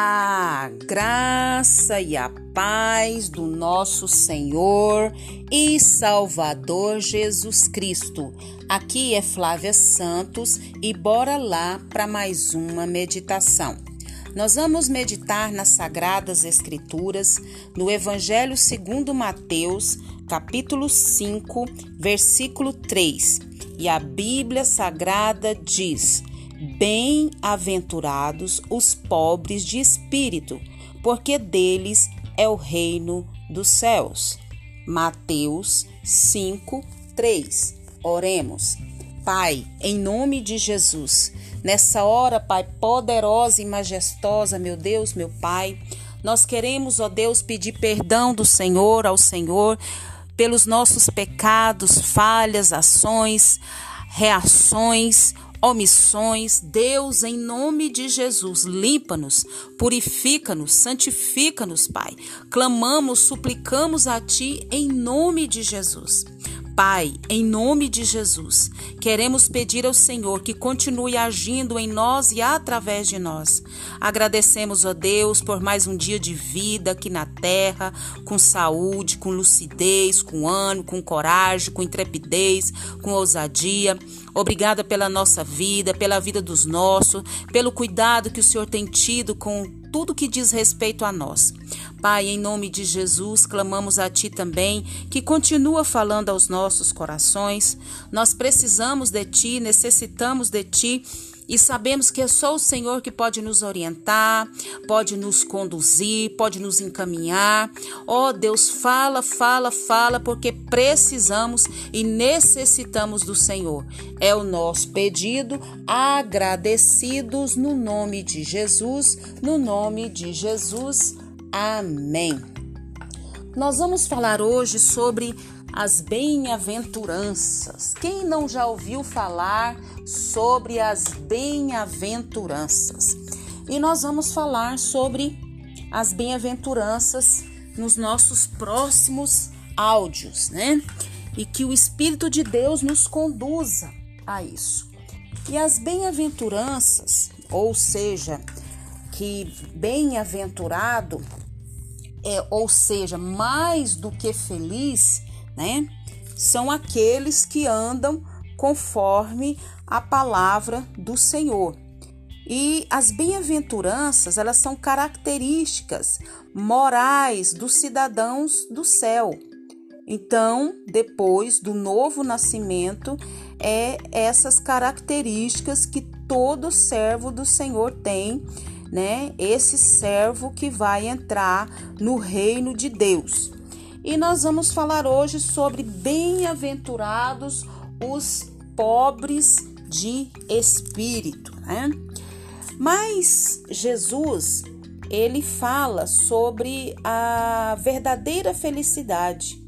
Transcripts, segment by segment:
A graça e a paz do nosso Senhor e Salvador Jesus Cristo. Aqui é Flávia Santos e bora lá para mais uma meditação. Nós vamos meditar nas Sagradas Escrituras, no Evangelho segundo Mateus, capítulo 5, versículo 3. E a Bíblia Sagrada diz: Bem-aventurados os pobres de espírito, porque deles é o reino dos céus. Mateus 5, 3. Oremos. Pai, em nome de Jesus, nessa hora, Pai poderosa e majestosa, meu Deus, meu Pai, nós queremos, ó Deus, pedir perdão do Senhor ao Senhor pelos nossos pecados, falhas, ações, reações, omissões, Deus, em nome de Jesus, limpa-nos, purifica-nos, santifica-nos, Pai. Clamamos, suplicamos a Ti em nome de Jesus. Pai, em nome de Jesus, queremos pedir ao Senhor que continue agindo em nós e através de nós. Agradecemos a Deus por mais um dia de vida aqui na terra, com saúde, com lucidez, com ânimo, com coragem, com intrepidez, com ousadia. Obrigada pela nossa vida, pela vida dos nossos, pelo cuidado que o Senhor tem tido com tudo que diz respeito a nós. Pai, em nome de Jesus, clamamos a Ti também, que continua falando aos nossos corações. Nós precisamos de Ti, necessitamos de Ti e sabemos que é só o Senhor que pode nos orientar, pode nos conduzir, pode nos encaminhar. Ó oh, Deus, fala, fala, fala, porque precisamos e necessitamos do Senhor. É o nosso pedido, agradecidos no nome de Jesus, no nome de Jesus. Amém. Nós vamos falar hoje sobre as bem-aventuranças. Quem não já ouviu falar sobre as bem-aventuranças? E nós vamos falar sobre as bem-aventuranças nos nossos próximos áudios, né? E que o Espírito de Deus nos conduza a isso. E as bem-aventuranças, ou seja, que bem-aventurado é, ou seja, mais do que feliz, né? São aqueles que andam conforme a palavra do Senhor. E as bem-aventuranças, elas são características morais dos cidadãos do céu. Então, depois do novo nascimento, é essas características que todo servo do Senhor tem, né? Esse servo que vai entrar no reino de Deus. E nós vamos falar hoje sobre bem-aventurados os pobres de espírito, né? Mas Jesus, ele fala sobre a verdadeira felicidade.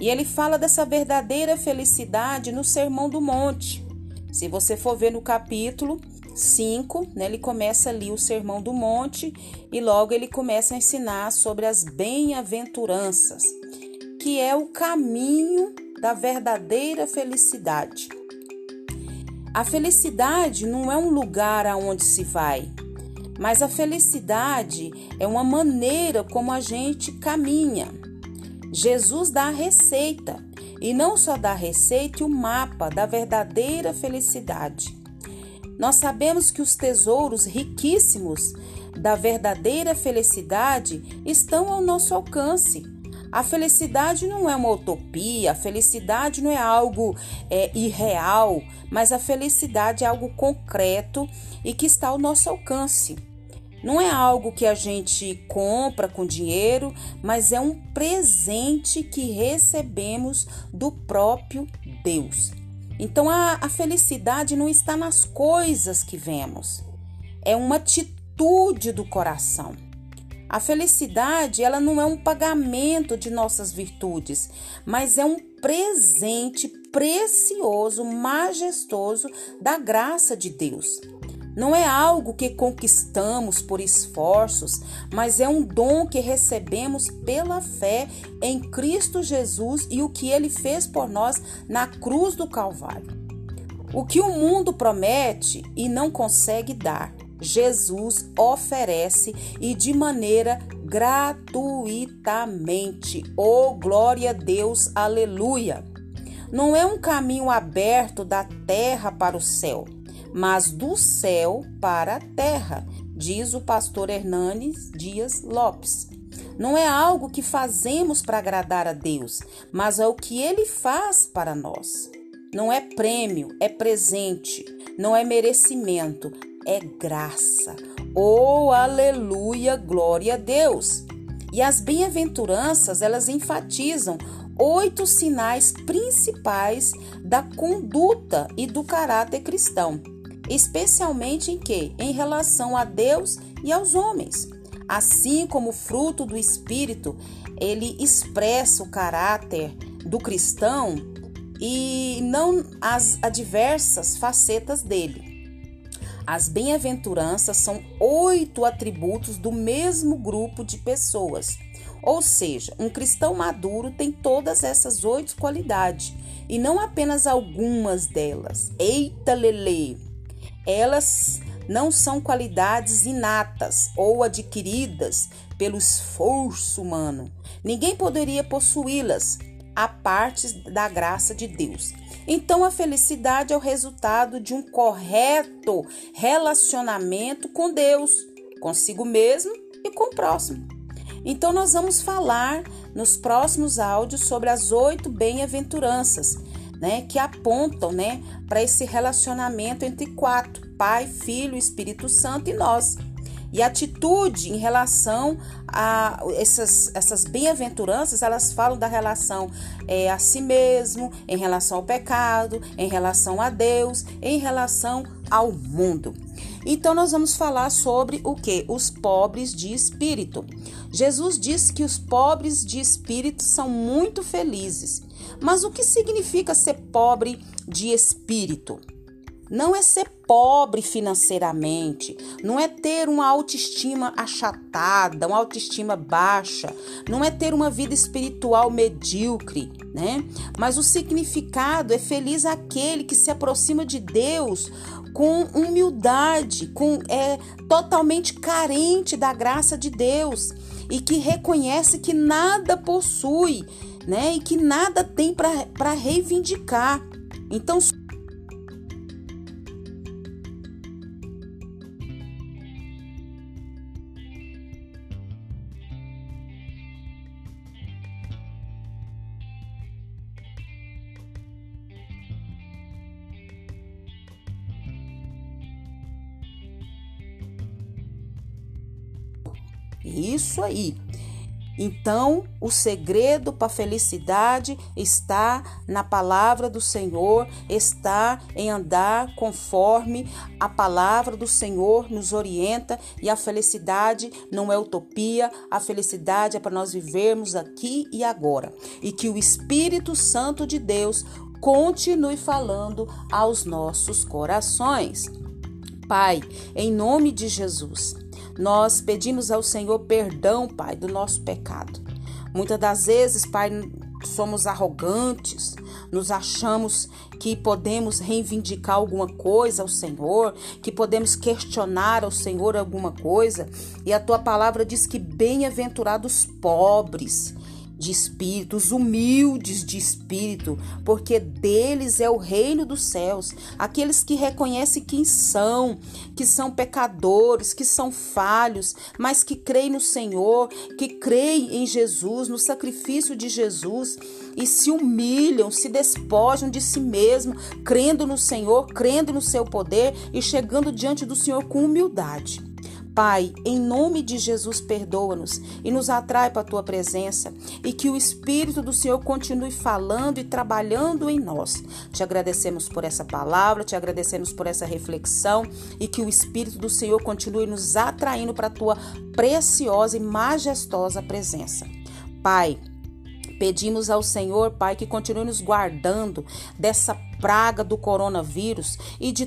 E ele fala dessa verdadeira felicidade no Sermão do Monte. Se você for ver no capítulo 5, né, ele começa ali o Sermão do Monte e logo ele começa a ensinar sobre as bem-aventuranças que é o caminho da verdadeira felicidade. A felicidade não é um lugar aonde se vai, mas a felicidade é uma maneira como a gente caminha. Jesus dá a receita, e não só dá a receita e o mapa da verdadeira felicidade. Nós sabemos que os tesouros riquíssimos da verdadeira felicidade estão ao nosso alcance a felicidade não é uma utopia, a felicidade não é algo é, irreal, mas a felicidade é algo concreto e que está ao nosso alcance. Não é algo que a gente compra com dinheiro, mas é um presente que recebemos do próprio Deus. Então a, a felicidade não está nas coisas que vemos, é uma atitude do coração. A felicidade, ela não é um pagamento de nossas virtudes, mas é um presente precioso, majestoso da graça de Deus. Não é algo que conquistamos por esforços, mas é um dom que recebemos pela fé em Cristo Jesus e o que ele fez por nós na cruz do Calvário. O que o mundo promete e não consegue dar, Jesus oferece e de maneira gratuitamente. Oh, glória a Deus, aleluia! Não é um caminho aberto da terra para o céu, mas do céu para a terra, diz o pastor Hernanes Dias Lopes. Não é algo que fazemos para agradar a Deus, mas é o que ele faz para nós. Não é prêmio, é presente, não é merecimento, é graça. Oh, aleluia, glória a Deus. E as bem-aventuranças, elas enfatizam oito sinais principais da conduta e do caráter cristão, especialmente em que? Em relação a Deus e aos homens. Assim como o fruto do espírito, ele expressa o caráter do cristão e não as adversas facetas dele. As bem-aventuranças são oito atributos do mesmo grupo de pessoas. Ou seja, um cristão maduro tem todas essas oito qualidades e não apenas algumas delas. Eita, Lele! Elas não são qualidades inatas ou adquiridas pelo esforço humano. Ninguém poderia possuí-las a parte da graça de Deus. Então, a felicidade é o resultado de um correto relacionamento com Deus, consigo mesmo e com o próximo. Então, nós vamos falar nos próximos áudios sobre as oito bem-aventuranças, né, que apontam, né, para esse relacionamento entre quatro: Pai, Filho, Espírito Santo e nós. E atitude em relação a essas, essas bem-aventuranças, elas falam da relação é, a si mesmo, em relação ao pecado, em relação a Deus, em relação ao mundo. Então nós vamos falar sobre o que? Os pobres de espírito. Jesus disse que os pobres de espírito são muito felizes. Mas o que significa ser pobre de espírito? Não é ser pobre financeiramente, não é ter uma autoestima achatada, uma autoestima baixa, não é ter uma vida espiritual medíocre, né? Mas o significado é feliz aquele que se aproxima de Deus com humildade, com é totalmente carente da graça de Deus e que reconhece que nada possui, né? E que nada tem para reivindicar. Então Isso aí. Então, o segredo para a felicidade está na palavra do Senhor, está em andar conforme a palavra do Senhor nos orienta, e a felicidade não é utopia, a felicidade é para nós vivermos aqui e agora. E que o Espírito Santo de Deus continue falando aos nossos corações. Pai, em nome de Jesus, nós pedimos ao Senhor perdão, Pai, do nosso pecado. Muitas das vezes, Pai, somos arrogantes, nos achamos que podemos reivindicar alguma coisa ao Senhor, que podemos questionar ao Senhor alguma coisa, e a tua palavra diz que bem-aventurados pobres de espírito, os humildes de espírito, porque deles é o reino dos céus. Aqueles que reconhecem quem são, que são pecadores, que são falhos, mas que creem no Senhor, que creem em Jesus, no sacrifício de Jesus e se humilham, se despojam de si mesmo, crendo no Senhor, crendo no seu poder e chegando diante do Senhor com humildade. Pai, em nome de Jesus, perdoa-nos e nos atrai para a tua presença e que o Espírito do Senhor continue falando e trabalhando em nós. Te agradecemos por essa palavra, te agradecemos por essa reflexão e que o Espírito do Senhor continue nos atraindo para a tua preciosa e majestosa presença. Pai, Pedimos ao Senhor, Pai, que continue nos guardando dessa praga do coronavírus e de